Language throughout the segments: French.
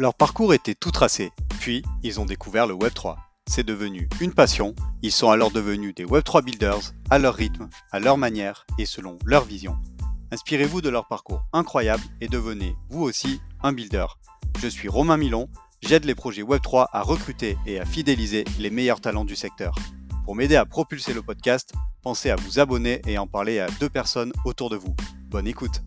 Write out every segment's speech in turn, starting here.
Leur parcours était tout tracé, puis ils ont découvert le Web3. C'est devenu une passion, ils sont alors devenus des Web3 builders, à leur rythme, à leur manière et selon leur vision. Inspirez-vous de leur parcours incroyable et devenez, vous aussi, un builder. Je suis Romain Milon, j'aide les projets Web3 à recruter et à fidéliser les meilleurs talents du secteur. Pour m'aider à propulser le podcast, pensez à vous abonner et en parler à deux personnes autour de vous. Bonne écoute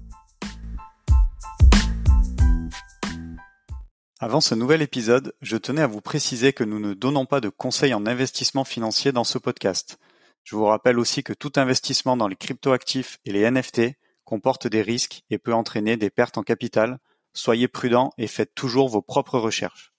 Avant ce nouvel épisode, je tenais à vous préciser que nous ne donnons pas de conseils en investissement financier dans ce podcast. Je vous rappelle aussi que tout investissement dans les cryptoactifs et les NFT comporte des risques et peut entraîner des pertes en capital. Soyez prudents et faites toujours vos propres recherches.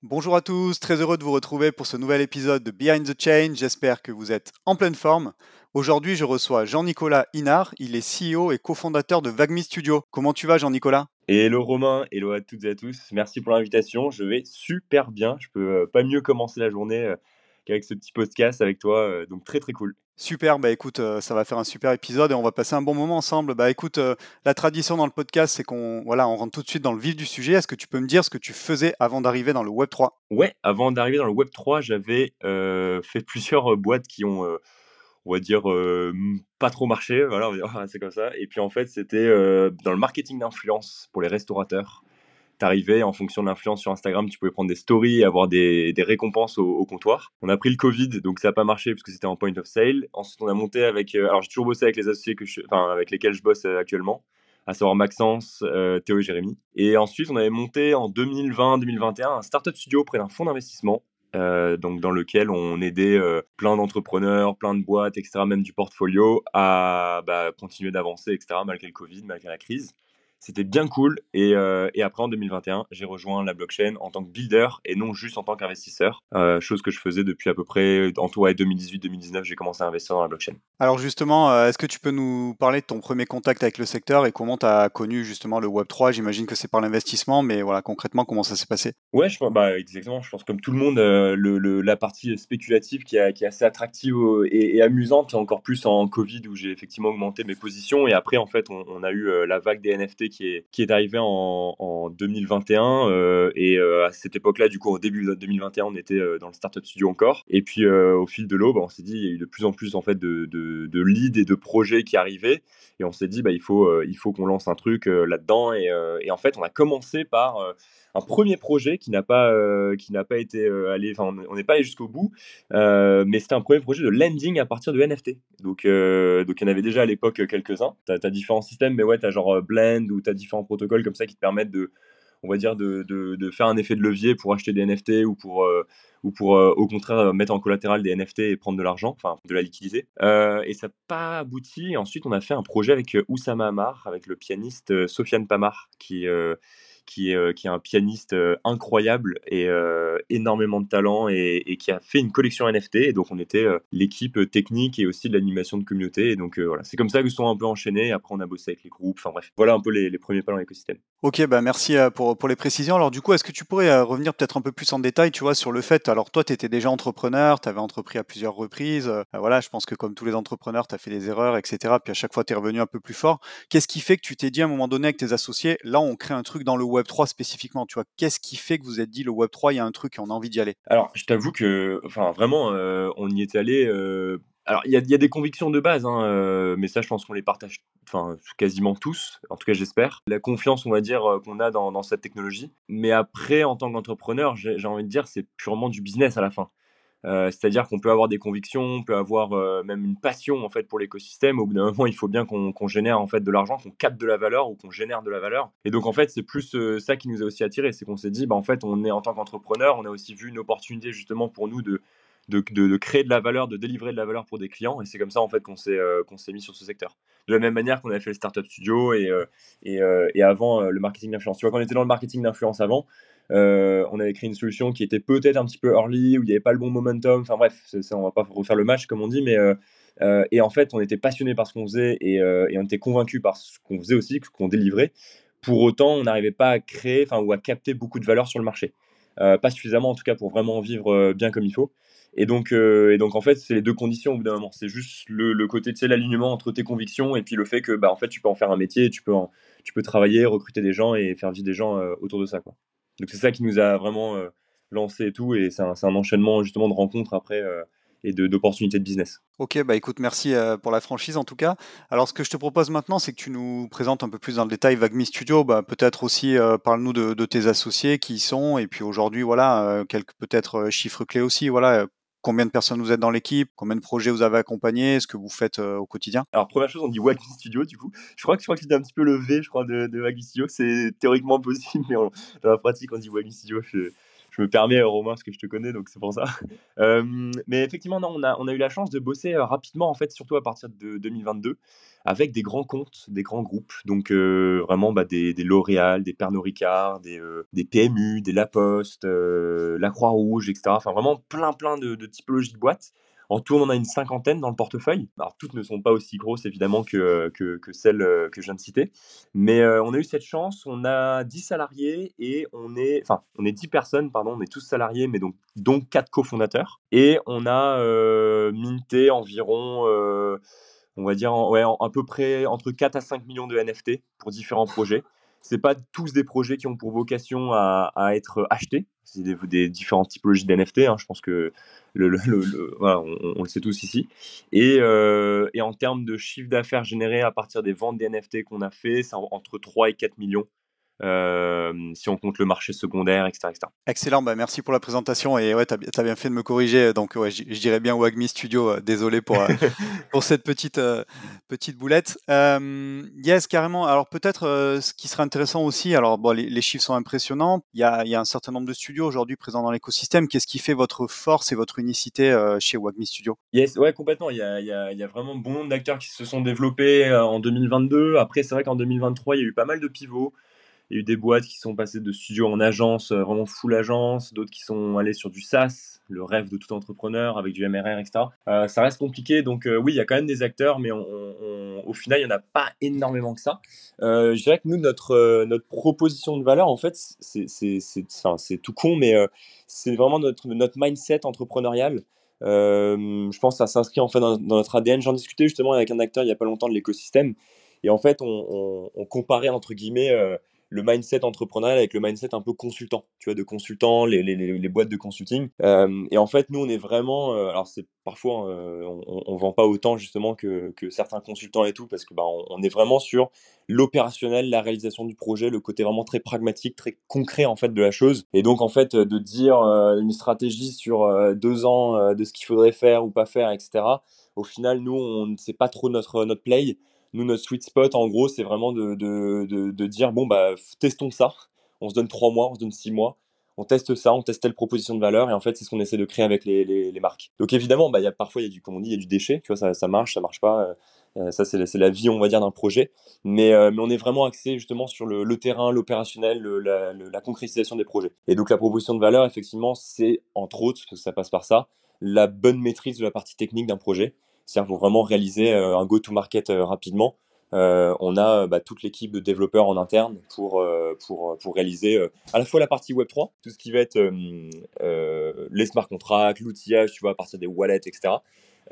Bonjour à tous, très heureux de vous retrouver pour ce nouvel épisode de Behind the Chain. J'espère que vous êtes en pleine forme. Aujourd'hui, je reçois Jean-Nicolas Inard. Il est CEO et cofondateur de Vagmi Studio. Comment tu vas, Jean-Nicolas? Hello Romain, hello à toutes et à tous. Merci pour l'invitation. Je vais super bien. Je peux euh, pas mieux commencer la journée euh, qu'avec ce petit podcast avec toi. Euh, donc très très cool. Super, bah écoute, ça va faire un super épisode et on va passer un bon moment ensemble. Bah écoute, la tradition dans le podcast, c'est qu'on voilà, on rentre tout de suite dans le vif du sujet. Est-ce que tu peux me dire ce que tu faisais avant d'arriver dans le Web 3 Ouais, avant d'arriver dans le Web 3, j'avais fait plusieurs boîtes qui ont, on va dire, pas trop marché. Voilà, c'est comme ça. Et puis en fait, c'était dans le marketing d'influence pour les restaurateurs t'arrivais en fonction de l'influence sur Instagram, tu pouvais prendre des stories et avoir des, récompenses au, comptoir. On a pris le Covid, donc ça n'a pas marché parce que c'était en point of sale. Ensuite, on a monté avec. Euh, alors, j'ai toujours bossé avec les associés que enfin, avec lesquels je bosse euh, actuellement, à savoir Maxence, euh, Théo et Jérémy. Et ensuite, on avait monté en 2020-2021 un startup studio auprès d'un fonds d'investissement. Donc dans lequel on aidait plein d'entrepreneurs, plein de boîtes, etc., même du portfolio, à bah, continuer d'avancer, etc., malgré le Covid, malgré la crise. C'était bien cool. Euh, et, après, en 2021, j'ai rejoint la blockchain en tant que builder et non juste en tant qu'investisseur. Euh, chose que je faisais depuis à peu près, en tout 2018-2019, j'ai commencé à investir dans la blockchain. Alors justement, euh, est-ce que tu peux nous parler de ton premier contact avec le secteur et comment tu as connu justement le Web3 J'imagine que c'est par l'investissement, mais voilà, concrètement, comment ça s'est passé? Ouais, je, bah, exactement. Je pense comme tout le monde, le, la partie spéculative qui, est assez attractive et, amusante, encore plus en Covid où j'ai effectivement augmenté mes positions. Et après, en fait, on, on a eu la vague des NFT qui est, qui est arrivé en, 2021. Euh, et euh, à cette époque-là, du coup, au début de 2021, on était euh, dans le Startup Studio encore. Et puis, au fil de l'eau, bah, on s'est dit, il y a eu de plus en plus en fait, de, de, leads et de projets qui arrivaient. Et on s'est dit, bah, il faut, il faut qu'on lance un truc là-dedans. Et, et, en fait, on a commencé par un premier projet qui n'a pas, qui n'a pas été allé, enfin, on n'est pas allé jusqu'au bout, mais c'était un premier projet de lending à partir de NFT. Donc, donc il y en avait déjà à l'époque quelques-uns. Tu as, différents systèmes, mais ouais, tu as genre Blend ou tu as différents protocoles comme ça qui te permettent de, on va dire, de, de, faire un effet de levier pour acheter des NFT ou pour, ou pour au contraire mettre en collatéral des NFT et prendre de l'argent, enfin de la liquidité. et ça n'a pas abouti. Ensuite, on a fait un projet avec Oussama Amar, avec le pianiste Sofiane Pamar, qui, qui est, euh, qui est un pianiste euh, incroyable et euh, énormément de talent et, qui a fait une collection NFT. Et donc, on était l'équipe technique et aussi de l'animation de communauté. Et donc, voilà, c'est comme ça que se sont un peu enchaînés. Après, on a bossé avec les groupes. Enfin, bref, voilà un peu les, premiers pas dans l'écosystème. Ok, bah merci pour, les précisions. Alors, du coup, est-ce que tu pourrais revenir peut-être un peu plus en détail, tu vois, sur le fait, alors toi, tu étais déjà entrepreneur, tu avais entrepris à plusieurs reprises. voilà, je pense que comme tous les entrepreneurs, tu as fait des erreurs, etc. Puis à chaque fois, tu es revenu un peu plus fort. Qu'est-ce qui fait que tu t'es dit à un moment donné avec tes associés, là, on crée un truc dans le Web3 spécifiquement Tu vois, qu'est-ce qui fait que vous êtes dit le Web3, il y a un truc et on a envie d'y aller? Alors, je t'avoue que, enfin, vraiment, euh, on y est allé. Euh, alors, il y, a des convictions de base, hein, euh, mais ça, je pense qu'on les partage enfin, quasiment tous, en tout cas, j'espère. La confiance, on va dire, qu'on a dans, cette technologie. Mais après, en tant qu'entrepreneur, j'ai envie de dire, c'est purement du business à la fin. Euh, c'est-à-dire qu'on peut avoir des convictions, on peut avoir euh, même une passion en fait pour l'écosystème. Au bout d'un moment, il faut bien qu'on génère en fait de l'argent, qu'on capte de la valeur ou qu'on génère de la valeur. Et donc en fait, c'est plus euh, ça qui nous a aussi attiré, c'est qu'on s'est dit, bah en fait, on est en tant qu'entrepreneur, on a aussi vu une opportunité justement pour nous de créer de la valeur, de délivrer de la valeur pour des clients. Et c'est comme ça en fait qu'on s'est mis sur ce secteur. De la même manière qu'on a fait le startup studio et et, et avant le marketing d'influence. Tu vois, quand on était dans le marketing d'influence avant, euh, on avait créé une solution qui était peut-être un petit peu early, où il n'y avait pas le bon momentum. Enfin bref, ça, on va pas refaire le match comme on dit, mais euh, euh, et en fait, on était passionné par ce qu'on faisait et, on était convaincu par ce qu'on faisait aussi, qu'on délivrait. Pour autant, on n'arrivait pas à créer, enfin ou à capter beaucoup de valeur sur le marché. pas suffisamment en tout cas pour vraiment vivre bien comme il faut. Et donc, et donc en fait, c'est les deux conditions au bout d'un moment. C'est juste le, côté, de l'alignement entre tes convictions et puis le fait que, bah, en fait, tu peux en faire un métier, tu peux, tu peux travailler, recruter des gens et faire vivre des gens autour de ça, quoi. Donc c'est ça qui nous a vraiment lancé et tout, et c'est un, enchaînement justement de rencontres après et d'opportunités de, business. Ok, bah écoute, merci euh, pour la franchise en tout cas. Alors ce que je te propose maintenant, c'est que tu nous présentes un peu plus dans le détail Vagmi Studio. Bah, peut-être aussi euh, parle-nous de, tes associés qui y sont et puis aujourd'hui voilà euh, quelques peut-être chiffres clés aussi. Voilà combien de personnes vous êtes dans l'équipe, combien de projets vous avez accompagnés, ce que vous faites au quotidien? Alors première chose, on dit Wagmi Studio du coup. Je crois que je crois que c'était un petit peu le V, je crois de, de Studio. C'est théoriquement possible, mais dans la pratique on dit Wagmi Studio. Je me permets, euh, Romain, parce que je te connais, donc c'est pour ça. Euh, mais effectivement, non, on a, on a eu la chance de bosser euh, rapidement, en fait, surtout à partir de 2022, avec des grands comptes, des grands groupes. Donc, vraiment, bah, des, des L'Oréal, des Pernod Ricard, des, des PMU, des La Poste, la Croix-Rouge, etc. Enfin, vraiment plein, plein de, de typologies de boîtes. En tout, on en a une cinquantaine dans le portefeuille. Alors, toutes ne sont pas aussi grosses, évidemment, que, que, celles euh, que je viens de citer. Mais euh, on a eu cette chance. On a 10 salariés et on est, enfin, on est 10 personnes, pardon, on est tous salariés, mais donc, donc 4 cofondateurs. Et on a euh, minté environ, on va dire, ouais, à peu près entre 4 à 5 millions de NFT pour différents projets c'est pas tous des projets qui ont pour vocation à, être achetés. C'est des, différentes typologies d'NFT. Hein. Je pense que le, on, le sait tous ici. Et, euh, et en termes de chiffre d'affaires généré à partir des ventes des NFT qu'on a fait, c'est entre 3 et 4 millions euh, si on compte le marché secondaire, etc. Excellent, bah merci pour la présentation et ouais, tu as, bien fait de me corriger. Donc ouais, je dirais bien Wagmi Studio, euh, désolé pour, euh, pour cette petite, petite boulette. yes, carrément. Alors peut-être ce qui serait intéressant aussi, alors bon, les, chiffres sont impressionnants, il y, a, il y, a, un certain nombre de studios aujourd'hui présents dans l'écosystème. Qu'est-ce qui fait votre force et votre unicité chez Wagmi Studio? Yes, ouais, complètement. Il y a, y a vraiment bon nombre d'acteurs qui se sont développés en 2022. Après, c'est vrai qu'en 2023, il y a eu pas mal de pivots. Il y a eu des boîtes qui sont passées de studio en agence, euh, vraiment full agence, d'autres qui sont allées sur du SaaS, le rêve de tout entrepreneur avec du MRR, etc. Euh, ça reste compliqué, donc euh, oui, il y a quand même des acteurs, mais au final, il n'y en a pas énormément que ça. je dirais que nous, notre, proposition de valeur, en fait, c'est tout con, mais c'est vraiment notre, mindset entrepreneurial. je pense que ça s'inscrit en fait dans, notre ADN. J'en discutais justement avec un acteur il n'y a pas longtemps de l'écosystème. Et en fait, on comparait entre guillemets le mindset entrepreneurial avec le mindset un peu consultant, tu vois, de consultant, les, les, les boîtes de consulting. Euh, et en fait, nous, on est vraiment, euh, alors c'est parfois, euh, on, on, vend pas autant justement que, que, certains consultants et tout, parce que bah, on, est vraiment sur l'opérationnel, la réalisation du projet, le côté vraiment très pragmatique, très concret en fait de la chose. Et donc en fait, de dire une stratégie sur deux ans de ce qu'il faudrait faire ou pas faire, etc. Au final, nous, on sait pas trop notre notre play. Nous, notre sweet spot, en gros, c'est vraiment de, de, de, dire bon, bah, testons ça. On se donne trois mois, on se donne six mois. On teste ça, on teste telle proposition de valeur, et en fait, c'est ce qu'on essaie de créer avec les, les, marques. Donc, évidemment, bah, y a, parfois, il y a du, comme on dit, il y a du déchet. Tu vois, ça, ça marche, ça marche pas. Euh, euh, ça, c'est la, vie, on va dire, d'un projet. Mais, euh, mais on est vraiment axé justement sur le, le terrain, l'opérationnel, la, la, concrétisation des projets. Et donc, la proposition de valeur, effectivement, c'est entre autres, parce que ça passe par ça, la bonne maîtrise de la partie technique d'un projet. C'est-à-dire pour vraiment réaliser euh, un go-to-market euh, rapidement. Euh, on a bah, toute l'équipe de développeurs en interne pour, pour, pour réaliser à la fois la partie Web3, tout ce qui va être les smart contracts, l'outillage, tu vois, à partir des wallets, etc.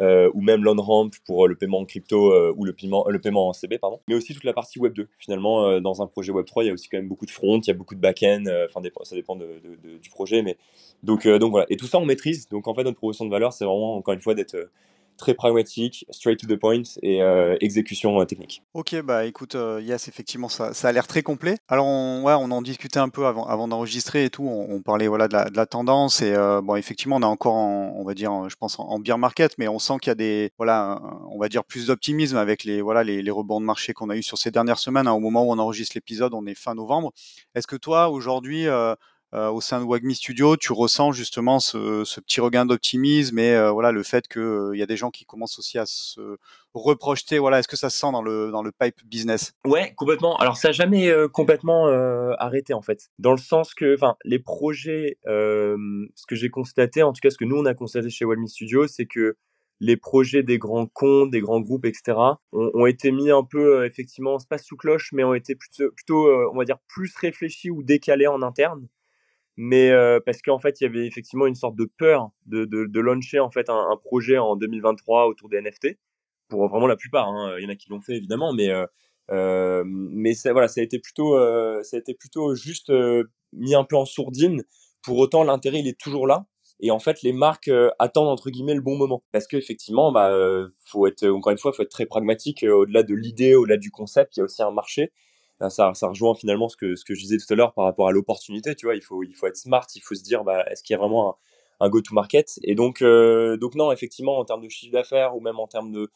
ou même l'on-ramp pour le paiement en crypto ou le paiement, le paiement en CB, pardon. Mais aussi toute la partie Web 2. Finalement, dans un projet Web 3, il y a aussi quand même beaucoup de front, il y a beaucoup de back-end, enfin, ça dépend de, du projet. Mais... Donc, donc voilà. Et tout ça, on maîtrise. Donc en fait, notre proposition de valeur, c'est vraiment, encore une fois, d'être très pragmatique, straight to the point et euh, exécution euh, technique. Ok, bah écoute, euh, yes, effectivement, ça, a l'air très complet. Alors, on, ouais, on en discutait un peu avant, d'enregistrer et tout. On, parlait voilà de la, tendance et bon, effectivement, on est encore, on va dire, je pense en, beer market, mais on sent qu'il y a des, voilà, on va dire plus d'optimisme avec les, voilà, les, rebonds de marché qu'on a eu sur ces dernières semaines. Hein. au moment où on enregistre l'épisode, on est fin novembre. Est-ce que toi, aujourd'hui, euh, au sein de Wagmi Studio, tu ressens justement ce, petit regain d'optimisme et euh, voilà le fait qu'il euh, y a des gens qui commencent aussi à se reprojeter. Voilà, est-ce que ça se sent dans le dans le pipe business? Ouais, complètement. Alors ça n'a jamais complètement arrêté en fait, dans le sens que, enfin, les projets, ce que j'ai constaté, en tout cas ce que nous on a constaté chez Wagmi Studio, c'est que les projets des grands comptes, des grands groupes, etc., ont, été mis un peu, effectivement, pas sous cloche, mais ont été plutôt on va dire, plus réfléchis ou décalés en interne mais euh, parce qu'en fait il y avait effectivement une sorte de peur de, de, de launcher en fait un, projet en 2023 autour des NFT pour vraiment la plupart hein. il y en a qui l'ont fait évidemment mais euh, euh mais ça, voilà ça a été plutôt euh, ça a été plutôt juste mis un peu en sourdine. Pour autant, l'intérêt, il est toujours là. Et en fait, les marques euh, attendent entre guillemets le bon moment, parce qu'effectivement, bah, euh, faut être encore une fois, faut être très pragmatique. Euh, au-delà de l'idée, au-delà du concept, il y a aussi un marché. Ça, ça rejoint finalement ce que je disais tout à l'heure par rapport à l'opportunité. Tu vois, il faut il faut être smart, il faut se dire, bah, est-ce qu'il y a vraiment un, go-to-market Et donc donc non, effectivement, en termes de chiffre d'affaires ou même en termes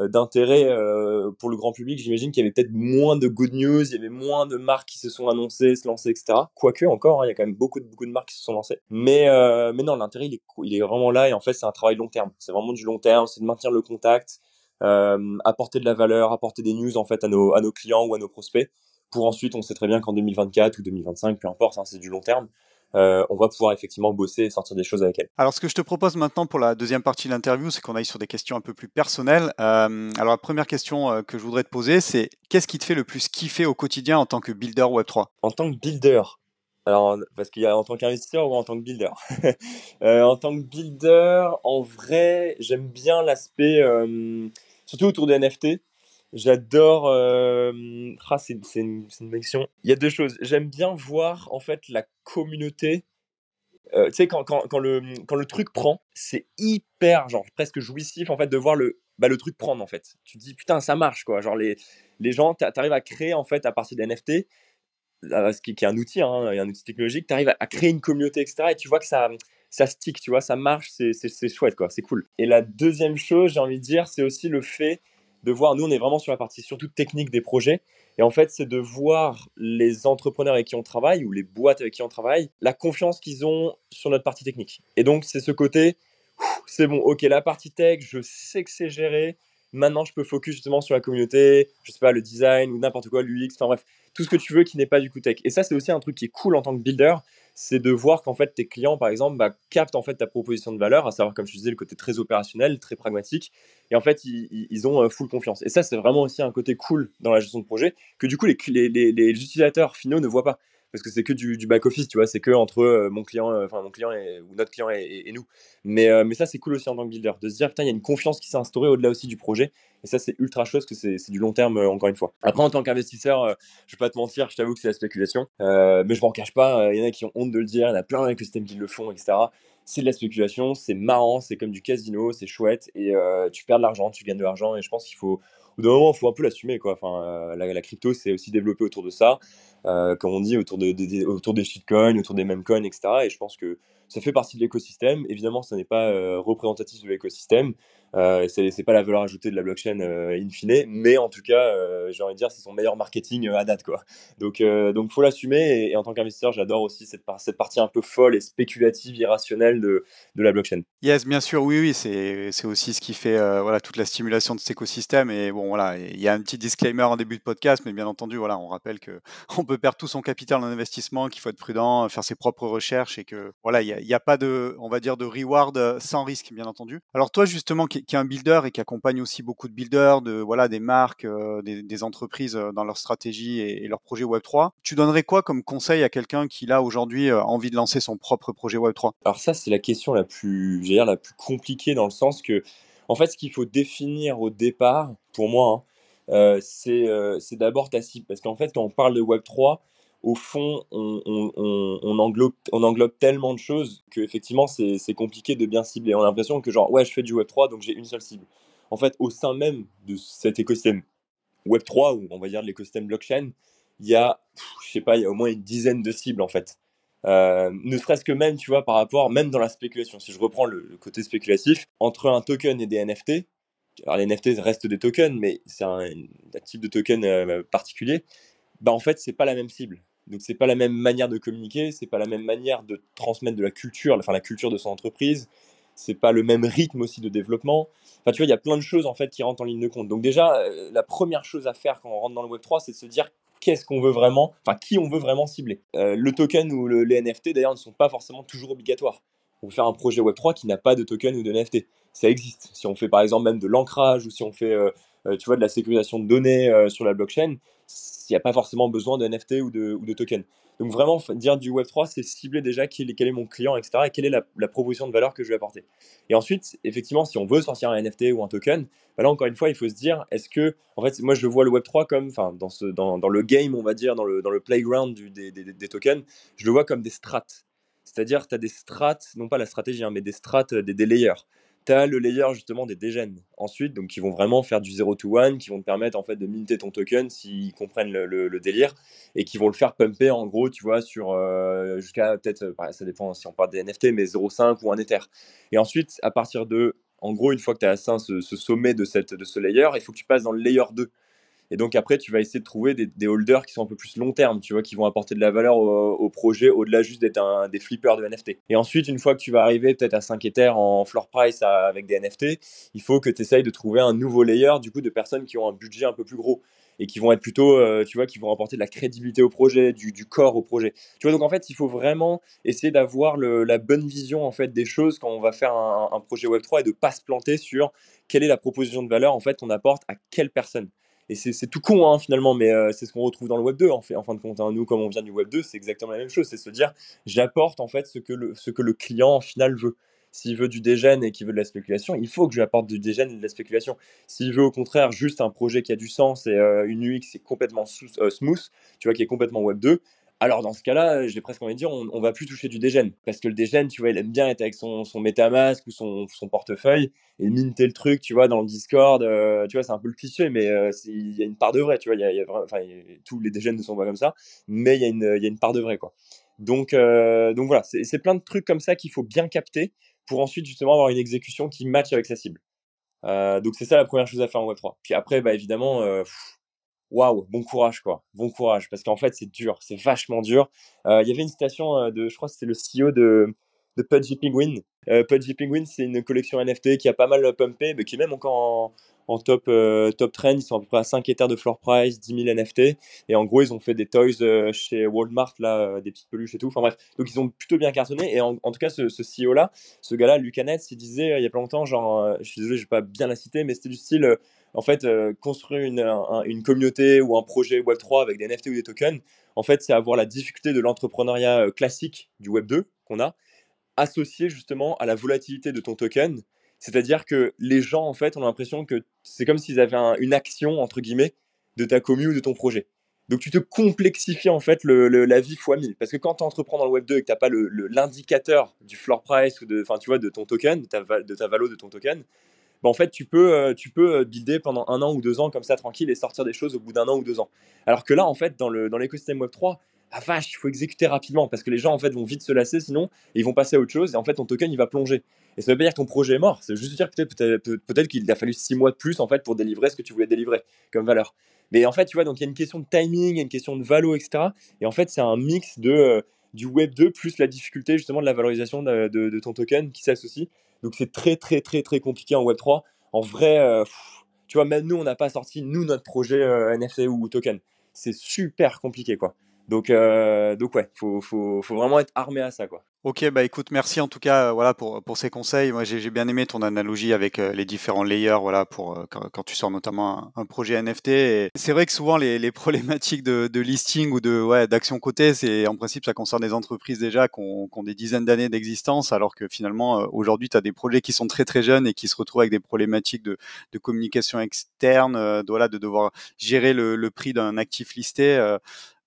euh, d'intérêt euh, pour le grand public. J'imagine qu'il y avait peut-être moins de good news, il y avait moins de marques qui se sont annoncées, se lancer, etc. Quoique encore, hein, il y a quand même beaucoup de beaucoup de marques qui se sont lancées. Mais euh, mais non, l'intérêt il est vraiment là et en fait c'est un travail long terme. C'est vraiment du long terme, c'est de maintenir le contact, euh, apporter de la valeur, apporter des news en fait à nos clients ou à nos prospects. Pour ensuite, on sait très bien qu'en 2024 ou 2025, peu importe, hein, c'est du long terme. Euh, on va pouvoir effectivement bosser et sortir des choses avec elle. Alors, ce que je te propose maintenant pour la deuxième partie de l'interview, c'est qu'on aille sur des questions un peu plus personnelles. Euh, alors, la première question euh, que je voudrais te poser, c'est qu'est-ce qui te fait le plus kiffer au quotidien en tant que builder Web3 En tant que builder, alors, parce qu'il y a en tant qu'investisseur ou en tant que builder? en tant que builder, en vrai, j'aime bien l'aspect, surtout autour des NFT. J'adore. Euh... Ah, c'est une, une question. Il y a deux choses. J'aime bien voir en fait la communauté. Euh, tu sais, quand, quand, quand, le, quand le truc prend, c'est hyper, genre, presque jouissif en fait de voir le, bah, le truc prendre en fait. Tu te dis putain, ça marche quoi. Genre, les, les gens, tu arrives à créer en fait à partir des NFT, ce qui, est un outil, hein, un outil technologique, tu arrives à, à, créer une communauté, etc. Et tu vois que ça, ça stick, tu vois, ça marche, c'est chouette quoi, c'est cool. Et la deuxième chose, j'ai envie de dire, c'est aussi le fait de voir, nous on est vraiment sur la partie surtout technique des projets, et en fait c'est de voir les entrepreneurs avec qui on travaille, ou les boîtes avec qui on travaille, la confiance qu'ils ont sur notre partie technique. Et donc c'est ce côté, c'est bon, ok, la partie tech, je sais que c'est géré, maintenant je peux focus justement sur la communauté, je sais pas, le design, ou n'importe quoi, l'UX, enfin bref, tout ce que tu veux qui n'est pas du coup tech. Et ça c'est aussi un truc qui est cool en tant que builder, c'est de voir qu'en fait tes clients par exemple bah, captent en fait ta proposition de valeur, à savoir comme je disais le côté très opérationnel, très pragmatique, et en fait ils, ont euh, full confiance. Et ça c'est vraiment aussi un côté cool dans la gestion de projet que du coup les, les, les utilisateurs finaux ne voient pas parce que c'est que du, back office, tu vois, c'est que entre euh, mon client, euh, enfin mon client et, ou notre client et, nous. Mais, euh, mais ça, c'est cool aussi en tant que builder, de se dire, putain, il y a une confiance qui s'est instaurée au-delà aussi du projet. Et ça, c'est ultra chose que c'est du long terme, encore une fois. Après, en tant qu'investisseur, je vais pas te mentir, je t'avoue que c'est la spéculation. mais je m'en cache pas, il y en a qui ont honte de le dire, il y en a plein d'écosystèmes qui le font, etc. C'est de la spéculation, c'est marrant, c'est comme du casino, c'est chouette, et tu perds de l'argent, tu gagnes de l'argent, et je pense qu'il faut au bout d'un moment, il faut un peu l'assumer. Quoi. Enfin, la, crypto, c'est aussi développé autour de ça euh, comme on dit, autour, de, autour des shitcoins, autour des coins, etc. Et je pense que ça fait partie de l'écosystème. Évidemment, ça n'est pas euh, représentatif de l'écosystème. Euh, c'est pas la valeur ajoutée de la blockchain euh, in fine, mais en tout cas, euh, j'ai envie de dire, c'est son meilleur marketing à date. Quoi. Donc, donc faut l'assumer. Et, en tant qu'investisseur, j'adore aussi cette, cette partie un peu folle et spéculative, irrationnelle de, de la blockchain. Yes, bien sûr, oui, oui, c'est aussi ce qui fait voilà, toute la stimulation de cet écosystème. Et bon, voilà, il y a un petit disclaimer en début de podcast, mais bien entendu, voilà, on rappelle qu'on peut perdre tout son capital en investissement, qu'il faut être prudent, faire ses propres recherches et que voilà, il n'y a, a, pas de, on va dire, de reward sans risque, bien entendu. Alors toi, justement, qui, qui est un builder et qui accompagne aussi beaucoup de builders, de voilà des marques, euh, des, entreprises euh, dans leur stratégie et, leur projet Web 3. Tu donnerais quoi comme conseil à quelqu'un qui là aujourd'hui euh, envie de lancer son propre projet Web 3 Alors ça c'est la question la plus, dire, la plus compliquée dans le sens que en fait ce qu'il faut définir au départ pour moi hein, c'est d'abord ta cible parce qu'en fait quand on parle de Web 3 au fond, on, englobe, on englobe tellement de choses qu'effectivement, c'est compliqué de bien cibler. On a l'impression que, genre, ouais, je fais du Web3, donc j'ai une seule cible. En fait, au sein même de cet écosystème Web3, ou on va dire de l'écosystème blockchain, il y a, je sais pas, il y a au moins une dizaine de cibles, en fait. Euh, ne serait-ce que même, tu vois, par rapport, même dans la spéculation, si je reprends le, côté spéculatif, entre un token et des NFT, alors les NFT restent des tokens, mais c'est un, type de token euh, particulier, bah en fait, c'est pas la même cible. Donc c'est pas la même manière de communiquer, c'est pas la même manière de transmettre de la culture, enfin la culture de son entreprise, c'est pas le même rythme aussi de développement. Enfin tu vois, il y a plein de choses en fait qui rentrent en ligne de compte. Donc déjà, euh, la première chose à faire quand on rentre dans le Web 3, c'est de se dire qu'est-ce qu'on veut vraiment, enfin qui on veut vraiment cibler. Euh, le token ou le, les NFT d'ailleurs ne sont pas forcément toujours obligatoires. On peut faire un projet Web 3 qui n'a pas de token ou de NFT. Ça existe. Si on fait par exemple même de l'ancrage ou si on fait euh, tu vois, de la sécurisation de données sur la blockchain, il n'y a pas forcément besoin de NFT ou de, ou de token. Donc vraiment, dire du Web3, c'est cibler déjà quel est, quel est, mon client, etc. et quelle est la, proposition de valeur que je vais apporter. Et ensuite, effectivement, si on veut sortir un NFT ou un token, bah là encore une fois, il faut se dire, est-ce que, en fait, moi je vois le Web3 comme, enfin, dans, dans, dans, le game, on va dire, dans le, dans le playground des, des, des, tokens, je le vois comme des strates. C'est-à-dire, tu as des strates, non pas la stratégie, hein, mais des strates, euh, des, des layers tu as le layer justement des dégènes ensuite, donc qui vont vraiment faire du 0 to 1, qui vont te permettre en fait de minter ton token s'ils comprennent le, délire et qui vont le faire pumper en gros, tu vois, sur euh, jusqu'à peut-être, bah, ça dépend si on parle des NFT, mais 0,5 ou un Ether. Et ensuite, à partir de, en gros, une fois que tu as atteint ce, ce, sommet de, cette, de ce layer, il faut que tu passes dans le layer 2. Et donc après, tu vas essayer de trouver des, holders qui sont un peu plus long terme, tu vois, qui vont apporter de la valeur au, projet au-delà juste d'être un, des flippers de NFT. Et ensuite, une fois que tu vas arriver peut-être à 5 Ethers en floor price avec des NFT, il faut que tu essayes de trouver un nouveau layer du coup de personnes qui ont un budget un peu plus gros et qui vont être plutôt, euh, tu vois, qui vont apporter de la crédibilité au projet, du, corps au projet. Tu vois, donc en fait, il faut vraiment essayer d'avoir la bonne vision en fait des choses quand on va faire un, un projet Web3 et de pas se planter sur quelle est la proposition de valeur en fait qu'on apporte à quelle personne. Et c'est tout con hein, finalement, mais euh, c'est ce qu'on retrouve dans le Web 2 en, fait, en fin de compte. Hein. Nous, comme on vient du Web 2, c'est exactement la même chose. C'est se dire, j'apporte en fait ce que, le, ce que le client en final veut. S'il veut du dégène et qu'il veut de la spéculation, il faut que je lui apporte du dégène et de la spéculation. S'il veut au contraire juste un projet qui a du sens et euh, une UX qui est complètement euh, smooth, tu vois, qui est complètement Web 2, alors dans ce cas-là, j'ai presque envie de dire, on, on, va plus toucher du dégène. Parce que le dégène, tu vois, il aime bien être avec son, son MetaMask ou son, son, portefeuille et minter le truc, tu vois, dans le Discord. Euh, tu vois, c'est un peu le cliché, mais euh, il y a une part de vrai, tu vois. Y a, y enfin, tous les dégènes ne sont pas comme ça, mais il y, y a une part de vrai, quoi. Donc, euh, donc voilà, c'est plein de trucs comme ça qu'il faut bien capter pour ensuite justement avoir une exécution qui matche avec sa cible. donc c'est ça la première chose à faire en Web3. Puis après, bah, évidemment, waouh, bon courage quoi, bon courage, parce qu'en fait c'est dur, c'est vachement dur. Euh, il y avait une citation euh, de, je crois que c'était le CEO de, de Pudgy Penguin. Euh, Pudgy Penguin, c'est une collection NFT qui a pas mal pumpé, mais qui est même encore en, en top, euh, top trend. Ils sont à peu près à 5 Ethers de floor price, 10 000 NFT. Et en gros, ils ont fait des toys chez Walmart, là, des petites peluches et tout. Enfin bref, donc ils ont plutôt bien cartonné. Et en, tout cas, ce, ce CEO-là, ce gars-là, Lucanet, il disait il y a pas longtemps, genre, je suis désolé, je vais pas bien la citer, mais c'était du style en fait, euh, construire une, communauté ou un projet Web3 avec des NFT ou des tokens, en fait, c'est avoir la difficulté de l'entrepreneuriat euh, classique du Web2 qu'on a, associé justement à la volatilité de ton token. C'est-à-dire que les gens, en fait, ont l'impression que c'est comme s'ils avaient une action, entre guillemets, de ta commune ou de ton projet. Donc tu te complexifies en fait la vie fois 1000. Parce que quand tu entreprends dans le Web 2 et que tu n'as pas l'indicateur du floor price ou de, tu vois, de ton token, de ta, de ta valo de ton token, bah, en fait, tu peux, euh, tu peux euh, builder pendant un an ou deux ans comme ça tranquille et sortir des choses au bout d'un an ou deux ans. Alors que là, en fait, dans l'écosystème dans Web3, ah vache, il faut exécuter rapidement parce que les gens en fait vont vite se lasser sinon ils vont passer à autre chose et en fait ton token il va plonger. Et ça veut pas dire que ton projet est mort, c'est juste dire peut-être peut qu'il a fallu six mois de plus en fait pour délivrer ce que tu voulais délivrer comme valeur. Mais en fait, tu vois, donc il y a une question de timing, il y a une question de valo, etc. Et en fait, c'est un mix de euh, du Web 2 plus la difficulté justement de la valorisation de, de ton token qui s'associe. Donc c'est très très très très compliqué en Web3 en vrai, euh, tu vois, même nous, on n'a pas sorti, nous, notre projet euh, NFT ou token. C'est super compliqué, quoi. Donc, euh, donc ouais, faut, faut, faut, vraiment être armé à ça, quoi. Ok, bah écoute, merci en tout cas, voilà pour pour ces conseils. Moi, j'ai bien aimé ton analogie avec les différents layers, voilà pour quand, tu sors notamment un, projet NFT. C'est vrai que souvent les, les problématiques de, de, listing ou de ouais d'action cotée, c'est en principe ça concerne des entreprises déjà qui ont, des dizaines d'années d'existence, alors que finalement aujourd'hui tu as des projets qui sont très très jeunes et qui se retrouvent avec des problématiques de, de communication externe, euh, voilà, de devoir gérer le, le prix d'un actif listé.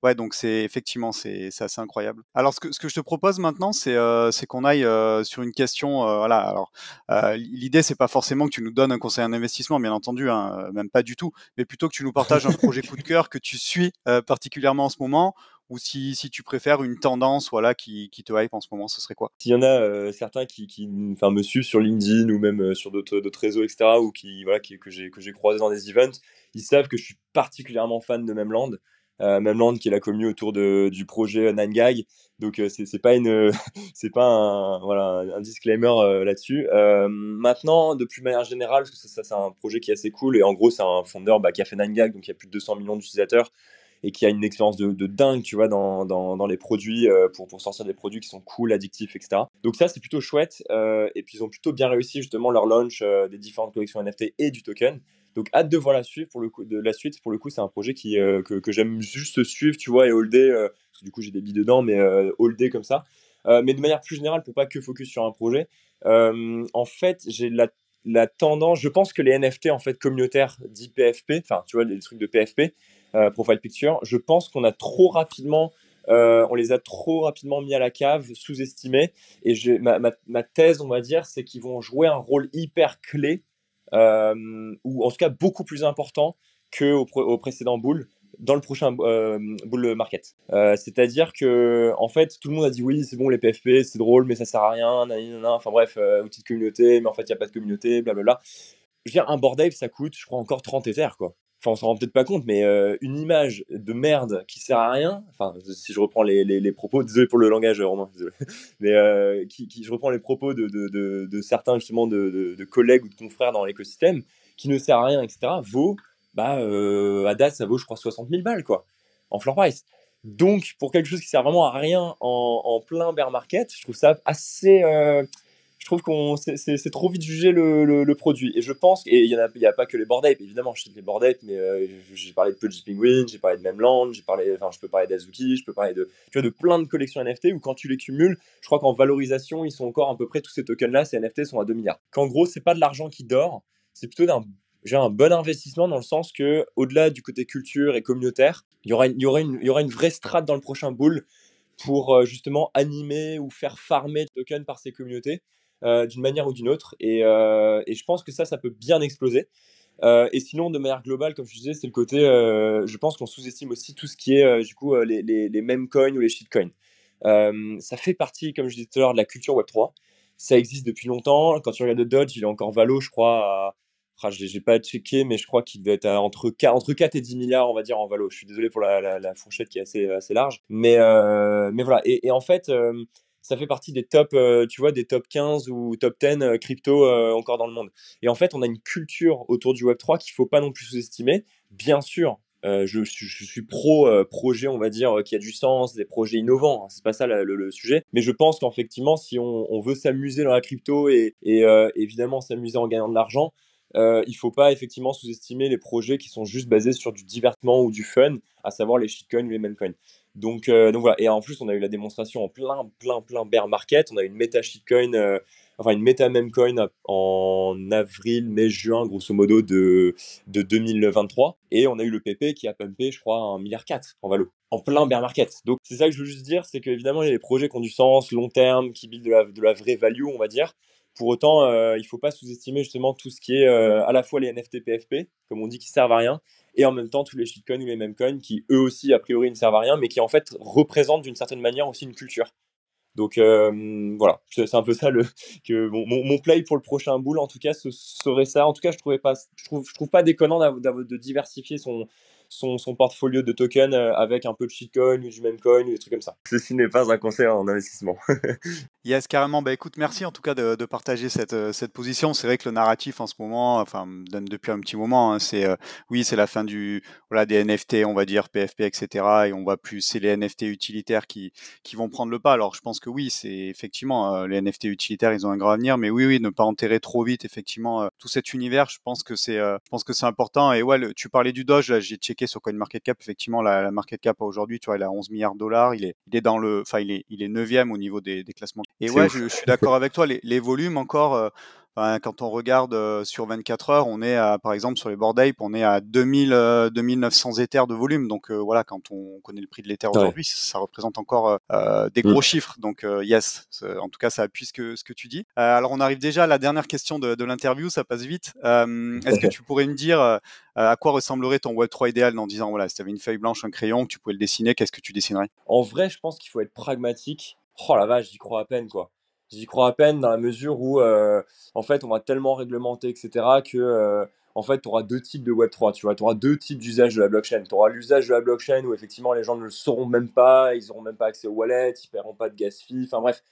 Ouais, donc c'est effectivement c'est assez incroyable. Alors ce que, ce que je te propose maintenant, c'est euh, qu'on aille euh, sur une question. Euh, voilà. Alors euh, l'idée c'est pas forcément que tu nous donnes un conseil en investissement, bien entendu, hein, même pas du tout, mais plutôt que tu nous partages un projet coup de cœur que tu suis particulièrement en ce moment, ou si, si tu préfères une tendance voilà qui, qui te hype en ce moment, ce serait quoi? S'il y en a certains qui, qui me suivent sur LinkedIn ou même sur d'autres réseaux, etc., ou qui voilà qui, que j'ai que j'ai croisé dans des events, ils savent que je suis particulièrement fan de Memland euh, Memland qui est la commune autour de, du projet Nine Gag. Donc euh, c'est pas une c'est pas un voilà un disclaimer euh, là-dessus. Euh, maintenant, de plus manière générale, parce que ça, c'est un projet qui est assez cool et en gros c'est un fondeur bah, qui a fait Nine Gag, donc il y a plus de 200 millions d'utilisateurs et qui a une expérience de, de, dingue, tu vois, dans, dans, dans les produits, pour, pour sortir des produits qui sont cool, addictifs, etc. Donc ça, c'est plutôt chouette. et puis, ils ont plutôt bien réussi, justement, leur launch des différentes collections NFT et du token. Donc hâte de voir la suite. Pour le coup, de la suite, pour le coup, c'est un projet qui, que, que j'aime juste suivre, tu vois, et holder. du coup, j'ai des billes dedans, mais holder comme ça. mais de manière plus générale, pour pas que focus sur un projet, en fait, j'ai la la tendance, je pense que les NFT en fait communautaires d'IPFP, enfin tu vois les trucs de PFP, euh, Profile Picture, je pense qu'on a trop rapidement, euh, on les a trop rapidement mis à la cave, sous-estimés. Et ma, ma, thèse, on va dire, c'est qu'ils vont jouer un rôle hyper clé, euh, ou en tout cas beaucoup plus important qu'au au précédent boule dans le prochain euh, bull market. Euh, c'est-à-dire que en fait, tout le monde a dit oui, c'est bon les PFP, c'est drôle, mais ça sert à rien, enfin bref, euh, outil de communauté, mais en fait, il n'y a pas de communauté, blablabla. Je veux un board ça coûte, je crois, encore 30 Ethers, quoi. Enfin, on s'en rend peut-être pas compte, mais une image de merde qui sert à rien, enfin, si je reprends les, les, propos, désolé pour le langage, Romain, désolé, mais qui, qui, je reprends les propos de, de, de, certains, justement, de, collègues ou de confrères dans l'écosystème, qui ne sert à rien, etc., vaut bah, euh, à date, ça vaut, je crois, 60 000 balles, quoi, en floor price. Donc, pour quelque chose qui sert vraiment à rien en, plein bear market, je trouve ça assez. Je trouve qu'on c'est trop vite jugé le, produit. Et je pense, et il n'y a, y a pas que les board apes, évidemment, je cite les board apes, mais euh, j'ai parlé de Pudgy Penguin, j'ai parlé de Memland, j'ai parlé, enfin, je peux parler d'Azuki, je peux parler de, tu vois, de plein de collections NFT où quand tu les cumules, je crois qu'en valorisation, ils sont encore à peu près tous ces tokens-là, ces NFT sont à 2 milliards. Qu'en gros, c'est pas de l'argent qui dort, c'est plutôt d'un j'ai un bon investissement dans le sens que, au-delà du côté culture et communautaire, il y aura, il y aura, une, y aura une vraie strate dans le prochain bull pour euh, justement animer ou faire farmer des tokens par ces communautés d'une manière ou d'une autre. Et, euh, et, je pense que ça, ça peut bien exploser. et sinon, de manière globale, comme je disais, c'est le côté, je pense qu'on sous-estime aussi tout ce qui est du coup les, les, les mêmes coins ou les shitcoins. ça fait partie, comme je disais tout à l'heure, de la culture Web3. Ça existe depuis longtemps. Quand tu regardes Dodge, il est encore valo, je crois, à ah, je n'ai pas checké, mais je crois qu'il doit être entre, 4, entre 4 et 10 milliards, on va dire, en valo. Je suis désolé pour la, fourchette qui est assez, assez large. Mais, euh, mais voilà. Et, en fait, euh, ça fait partie des top, euh, tu vois, des top 15 ou top 10 crypto encore dans le monde. Et en fait, on a une culture autour du Web3 qu'il ne faut pas non plus sous-estimer. Bien sûr, je, suis pro projet, on va dire, qui a du sens, des projets innovants. Hein, c'est pas ça le, sujet. Mais je pense qu'effectivement, si on, veut s'amuser dans la crypto et, évidemment s'amuser en gagnant de l'argent, euh, il ne faut pas effectivement sous-estimer les projets qui sont juste basés sur du divertissement ou du fun, à savoir les shitcoins ou les memecoins. Donc, euh, donc voilà. Et en plus, on a eu la démonstration en plein, plein, plein bear market. On a eu une méta shitcoin, euh, enfin une méta memecoin en avril, mai, juin, grosso modo, de, de 2023. Et on a eu le PP qui a pumpé, je crois, un milliard en valo. En plein bear market. Donc, c'est ça que je veux juste dire, c'est qu'évidemment, il y a des projets qui ont du sens, long terme, qui buildent de la, de la vraie value, on va dire. Pour autant, euh, il ne faut pas sous-estimer justement tout ce qui est à la fois les NFT PFP, comme on dit, qui servent à rien, et en même temps tous les shitcoins ou les memecoins qui eux aussi a priori ne servent à rien, mais qui en fait représentent d'une certaine manière aussi une culture. Donc euh, voilà, c'est un peu ça le que mon, play pour le prochain boule en tout cas ce serait ça. En tout cas, je trouvais pas, je trouve, je trouve pas déconnant de diversifier son son, portfolio de tokens euh, avec un peu de shitcoin ou du même coin ou des trucs comme ça. Ceci n'est pas un conseil en investissement. yes, carrément. Bah écoute, merci en tout cas de, partager cette, euh, cette position. C'est vrai que le narratif en ce moment, enfin depuis un petit moment, hein, c'est euh, oui, c'est la fin du voilà des NFT, on va dire PFP, etc. Et on va plus c'est les NFT utilitaires qui qui vont prendre le pas. Alors je pense que oui, c'est effectivement les NFT utilitaires, ils ont un grand avenir, mais oui, oui, ne pas enterrer trop vite effectivement tout cet univers. Je pense que c'est je pense que c'est important. Et ouais, tu parlais du Doge, là, j'ai checké sur CoinMarketCap, effectivement, la, market cap aujourd'hui, tu vois, elle a 11 milliards de dollars. Il est, il est dans le, enfin, il est, il est 9 au niveau des, classements. Et ouais, je, suis d'accord avec toi. Les, volumes encore, quand on regarde sur 24 heures, on est à, par exemple sur les board ape, on est à 2000, 2900 Ethers de volume. Donc voilà, quand on connaît le prix de l'Ether aujourd'hui, ça représente encore des gros mm. chiffres. Donc yes, en tout cas, ça appuie ce que, ce que tu dis. alors on arrive déjà à la dernière question de, de l'interview, ça passe vite. Est-ce que tu pourrais me dire à quoi ressemblerait ton Web3 idéal dans disant voilà, si tu avais une feuille blanche, un crayon, que tu pouvais le dessiner, qu'est-ce que tu dessinerais? En vrai, je pense qu'il faut être pragmatique. Oh la vache, j'y crois à peine quoi. J'y crois à peine dans la mesure où, euh, en fait, on va tellement réglementer, etc., que, euh, en fait, tu auras deux types de Web3, tu vois, tu auras deux types d'usage de la blockchain. Tu auras l'usage de la blockchain où, effectivement, les gens ne le sauront même pas, ils n'auront même pas accès au wallet, ils ne paieront pas de gas fee, enfin bref,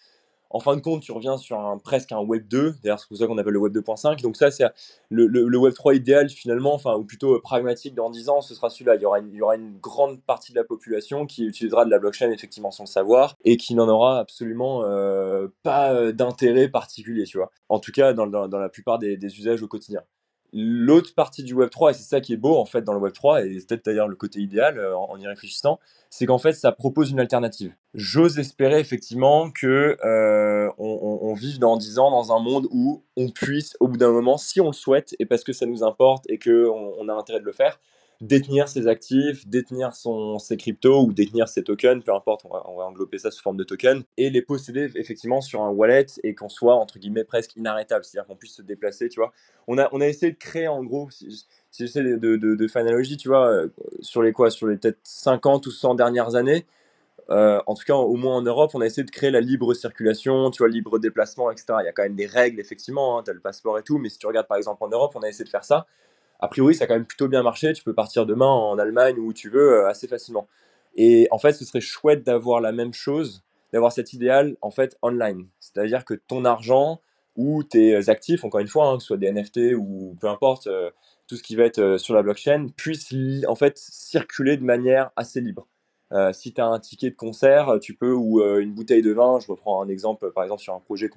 en fin de compte, tu reviens sur un, presque un Web 2, d'ailleurs c'est pour ça qu'on appelle le Web 2.5. Donc ça, c'est le, Web 3 idéal finalement, enfin, ou plutôt pragmatique dans 10 ans, ce sera celui-là. Il y, aura une, grande partie de la population qui utilisera de la blockchain effectivement sans le savoir et qui n'en aura absolument euh, pas d'intérêt particulier, tu vois. En tout cas, dans, la plupart des, usages au quotidien l'autre partie du Web 3, et c'est ça qui est beau en fait dans le Web 3, et c'est peut-être d'ailleurs le côté idéal en, y réfléchissant, c'est qu'en fait ça propose une alternative. J'ose espérer effectivement que on, vive dans 10 ans dans un monde où on puisse au bout d'un moment, si on le souhaite, et parce que ça nous importe et qu'on on a intérêt de le faire, détenir ses actifs, détenir ses cryptos ou détenir ses tokens, peu importe, on va, englober ça sous forme de tokens, et les posséder effectivement sur un wallet et qu'on soit entre guillemets presque inarrêtable, c'est-à-dire qu'on puisse se déplacer, tu vois. On a, on a essayé de créer en gros, si, j'essaie de, de, de, faire une analogie, tu vois, euh, sur les quoi, sur les peut-être 50 ou 100 dernières années, euh, en tout cas, au moins en Europe, on a essayé de créer la libre circulation, tu vois, libre déplacement, etc. Il y a quand même des règles, effectivement, hein, tu as le passeport et tout, mais si tu regardes par exemple en Europe, on a essayé de faire ça a priori, ça a quand même plutôt bien marché. Tu peux partir demain en Allemagne ou où tu veux euh, assez facilement. Et en fait, ce serait chouette d'avoir la même chose, d'avoir cet idéal en fait online. C'est-à-dire que ton argent ou tes actifs, encore une fois, hein, que ce soit des NFT ou peu importe, euh, tout ce qui va être euh, sur la blockchain, puisse en fait circuler de manière assez libre. Euh, si tu as un ticket de concert, tu peux, ou euh, une bouteille de vin, je reprends un exemple par exemple sur un projet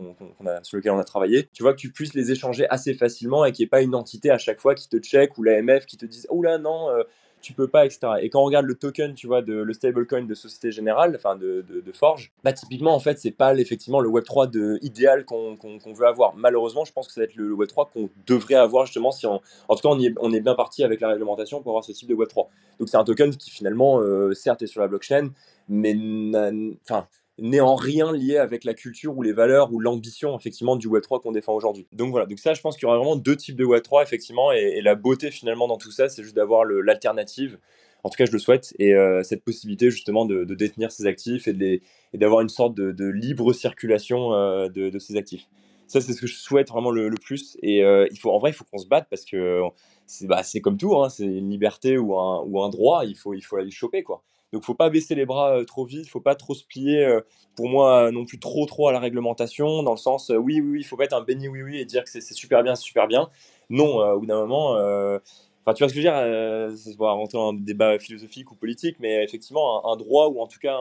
sur lequel on a travaillé, tu vois que tu puisses les échanger assez facilement et qu'il n'y ait pas une entité à chaque fois qui te check ou l'AMF qui te dise Oh là non, euh, tu peux pas, etc. Et quand on regarde le token, tu vois, de, le stablecoin de Société Générale, enfin de, de, Forge, bah typiquement, en fait, c'est pas effectivement le Web3 de, idéal qu'on veut avoir. Malheureusement, je pense que ça va être le, Web3 qu'on devrait avoir justement si on, en tout cas, on, est, on est bien parti avec la réglementation pour avoir ce type de Web3. Donc c'est un token qui finalement, euh, certes, est sur la blockchain, mais enfin n'est en rien lié avec la culture ou les valeurs ou l'ambition effectivement du Web3 qu'on défend aujourd'hui. Donc voilà, donc ça je pense qu'il y aura vraiment deux types de Web3 effectivement et, la beauté finalement dans tout ça c'est juste d'avoir l'alternative, en tout cas je le souhaite, et euh, cette possibilité justement de, détenir ses actifs et d'avoir une sorte de, libre circulation euh, de, ces actifs. Ça c'est ce que je souhaite vraiment le, plus et euh, il faut, en vrai il faut qu'on se batte parce que c'est bah, comme tout, hein, c'est une liberté ou un, ou un droit, il faut, il faut aller le choper quoi. Donc, faut pas baisser les bras trop vite, faut pas trop se plier, pour moi, non plus trop trop à la réglementation, dans le sens, oui, oui, oui, il faut pas être un béni oui, oui et dire que c'est super bien, c'est super bien. Non, au bout d'un moment, tu vois ce que je veux dire, c'est pas rentrer dans un débat philosophique ou politique, mais effectivement, un, droit ou en tout cas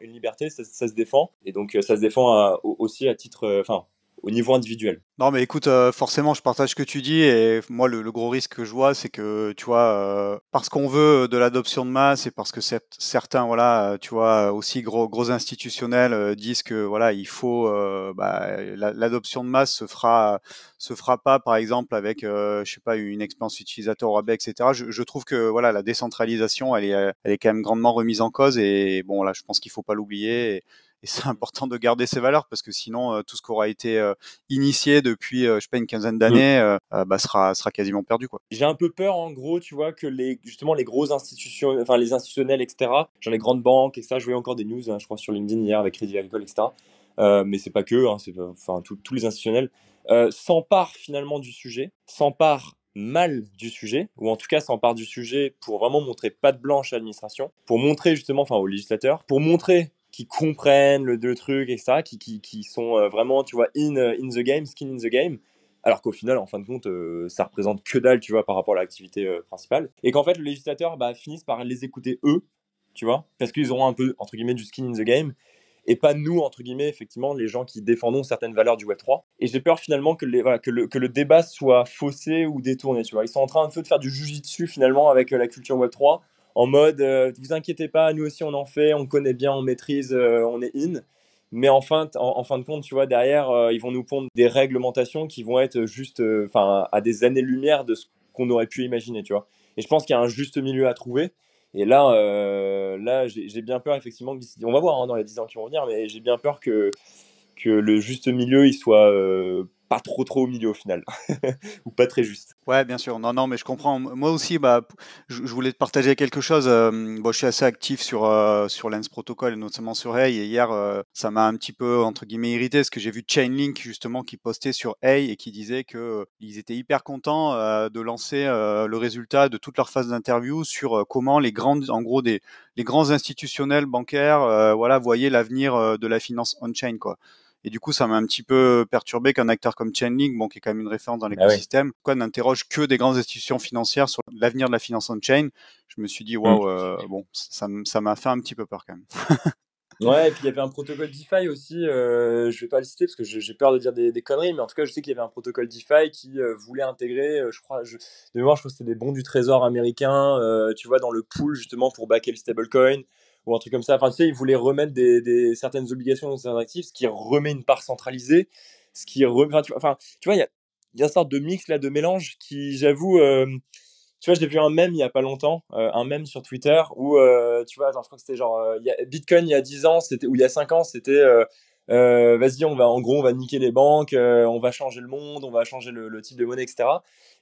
une liberté, ça, ça, se défend. Et donc, ça se défend aussi à titre, enfin, au niveau individuel. Non, mais écoute, euh, forcément, je partage ce que tu dis et moi, le, gros risque que je vois, c'est que, tu vois, euh, parce qu'on veut de l'adoption de masse et parce que certains, voilà, tu vois, aussi gros, gros institutionnels euh, disent que, voilà, il faut, bah, l'adoption de masse se fera, se fera pas, par exemple, avec, je sais pas, une expérience utilisateur au rabais, etc. Je, je, trouve que, voilà, la décentralisation, elle est, elle est quand même grandement remise en cause et bon, là, je pense qu'il faut pas l'oublier. Et, c'est important de garder ces valeurs parce que sinon euh, tout ce qui aura été euh, initié depuis euh, je sais pas une quinzaine d'années mmh. bah, sera sera quasiment perdu quoi. J'ai un peu peur en gros tu vois que les justement les grosses institutions enfin les institutionnels etc genre les grandes banques etc je voyais encore des news hein, je crois sur LinkedIn hier avec Crédit Agricole etc mais c'est pas que hein, c'est enfin tous les institutionnels s'emparent finalement du sujet s'emparent mal du sujet, ou en tout cas s'emparent du sujet pour vraiment montrer pas de blanche à l'administration, pour montrer justement, enfin aux législateurs, pour montrer qui comprennent le, le truc, etc., qui, qui, sont euh, vraiment, tu vois, in, euh, in the game, skin in the game, alors qu'au final, en fin de compte, euh, ça représente que dalle, tu vois, par rapport à l'activité principale, et qu'en fait, le législateur bah, finisse par les écouter eux, tu vois, parce qu'ils auront un peu, entre guillemets, du skin in the game, et pas nous, entre guillemets, effectivement, les gens qui défendons certaines valeurs du Web3. Et j'ai peur finalement que le débat soit faussé ou détourné, tu vois. Ils sont en train un peu de faire du jujitsu finalement avec la culture Web3 en mode euh, vous inquiétez pas, nous aussi on en fait, on connaît bien, on maîtrise, euh, on est in. Mais en fin, en, fin de compte, tu vois, derrière, euh, ils vont nous pondre des réglementations qui vont être juste enfin à des années-lumière de ce qu'on aurait pu imaginer, tu vois. Et je pense qu'il y a un juste milieu à trouver. Et là, là j'ai bien peur, effectivement, on va voir hein, dans les 10 ans qui vont venir, mais j'ai bien peur que, que le juste milieu, il soit trop trop au milieu au final ou pas très juste. Ouais, bien sûr. Non, non, mais je comprends. Moi aussi, bah, je, voulais te partager quelque chose. Euh, bon, je suis assez actif sur euh, sur Lens Protocol, notamment sur Hey. Et hier, euh, ça m'a un petit peu entre guillemets irrité, parce que j'ai vu Chainlink justement qui postait sur Hey et qui disait que ils étaient hyper contents de lancer le résultat de toute leur phase d'interview sur comment les grandes, en gros, des les grands institutionnels bancaires, voilà, voyaient l'avenir de la finance on-chain, quoi. Et du coup, ça m'a un petit peu perturbé qu'un acteur comme Chainlink, bon, qui est quand même une référence dans ah l'écosystème, quoi, n'interroge que des grandes institutions financières sur l'avenir de la finance on-chain. Je me suis dit, waouh, mmh. euh, bon, ça m'a fait un petit peu peur quand même. Ouais, et puis il y avait un protocole DeFi aussi, euh, je vais pas le citer parce que j'ai peur de dire des, conneries, mais en tout cas, je sais qu'il y avait un protocole DeFi qui euh, voulait intégrer, euh, je crois, je, de mémoire, je crois que c'était des bons du trésor américain, tu vois, dans le pool justement pour backer le stablecoin ou un truc comme ça. Enfin, tu sais, ils voulaient remettre des, certaines obligations dans certains actifs, ce qui remet une part centralisée, ce qui remet, enfin, tu vois, il y a, y a une sorte de mix là, de mélange qui, j'avoue, tu vois, j'ai vu un mème il y a pas longtemps, euh, un mème sur Twitter où, euh, tu vois, attends, je crois que c'était genre, euh, Bitcoin il y a 10 ans, ou il y a 5 ans, c'était, vas-y, on va, en gros, on va niquer les banques, on va changer le monde, on va changer le type de monnaie, etc.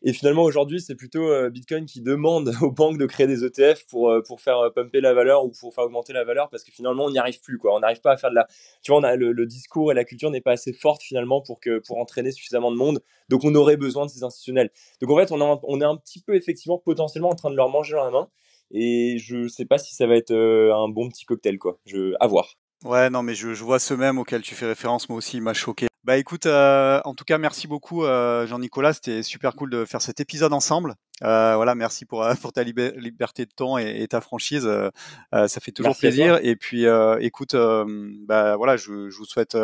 Et finalement, aujourd'hui, c'est plutôt euh, Bitcoin qui demande aux banques de créer des ETF pour, euh, pour faire euh, pumper la valeur ou pour faire augmenter la valeur parce que finalement, on n'y arrive plus. Quoi. On n'arrive pas à faire de la. Tu vois, on a, le, discours et la culture n'est pas assez forte finalement pour, que, pour entraîner suffisamment de monde. Donc, on aurait besoin de ces institutionnels. Donc, en fait, on, on est un petit peu effectivement potentiellement en train de leur manger dans la main. Et je ne sais pas si ça va être un bon petit cocktail, quoi. À voir. Ouais, non, mais je, vois ce même auquel tu fais référence, moi aussi, il m'a choqué. Bah écoute, euh, en tout cas, merci beaucoup euh, Jean-Nicolas, c'était super cool de faire cet épisode ensemble. Euh, voilà, merci pour, pour ta liberté de ton et, ta franchise, ça fait toujours plaisir. Et puis, écoute, bah voilà, je, je, vous souhaite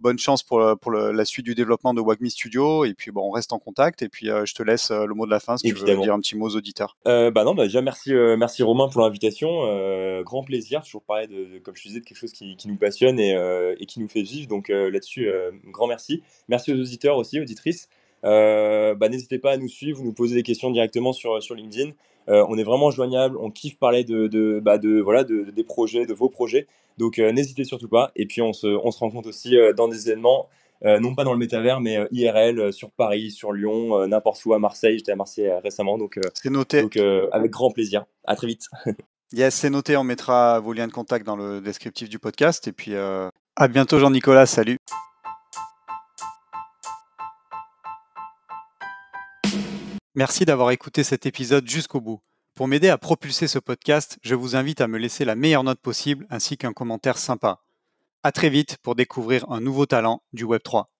bonne chance pour, pour la suite du développement de Wagmi Studio. Et puis, bon, on reste en contact. Et puis, je te laisse le mot de la fin si tu veux dire un petit mot aux auditeurs. bah non, bah déjà merci, merci Romain pour l'invitation. grand plaisir, toujours parler de, comme je disais, de quelque chose qui, qui nous passionne et, et, qui nous fait vivre. Donc là-dessus, grand merci. Merci aux auditeurs aussi, auditrices. Euh, bah, n'hésitez pas à nous suivre, nous poser des questions directement sur, sur LinkedIn. Euh, on est vraiment joignable, on kiffe parler de, de, bah de voilà, de, des projets, de vos projets. Donc euh, n'hésitez surtout pas. Et puis on se, on se rencontre aussi dans des événements, non pas dans le métavers, mais IRL, sur Paris, sur Lyon, n'importe où, à Marseille. J'étais à Marseille récemment. Donc, c'est noté. Donc avec grand plaisir. À très vite. yes, c'est noté. On mettra vos liens de contact dans le descriptif du podcast. Et puis à bientôt Jean-Nicolas. Salut. Merci d'avoir écouté cet épisode jusqu'au bout. Pour m'aider à propulser ce podcast, je vous invite à me laisser la meilleure note possible ainsi qu'un commentaire sympa. À très vite pour découvrir un nouveau talent du Web3.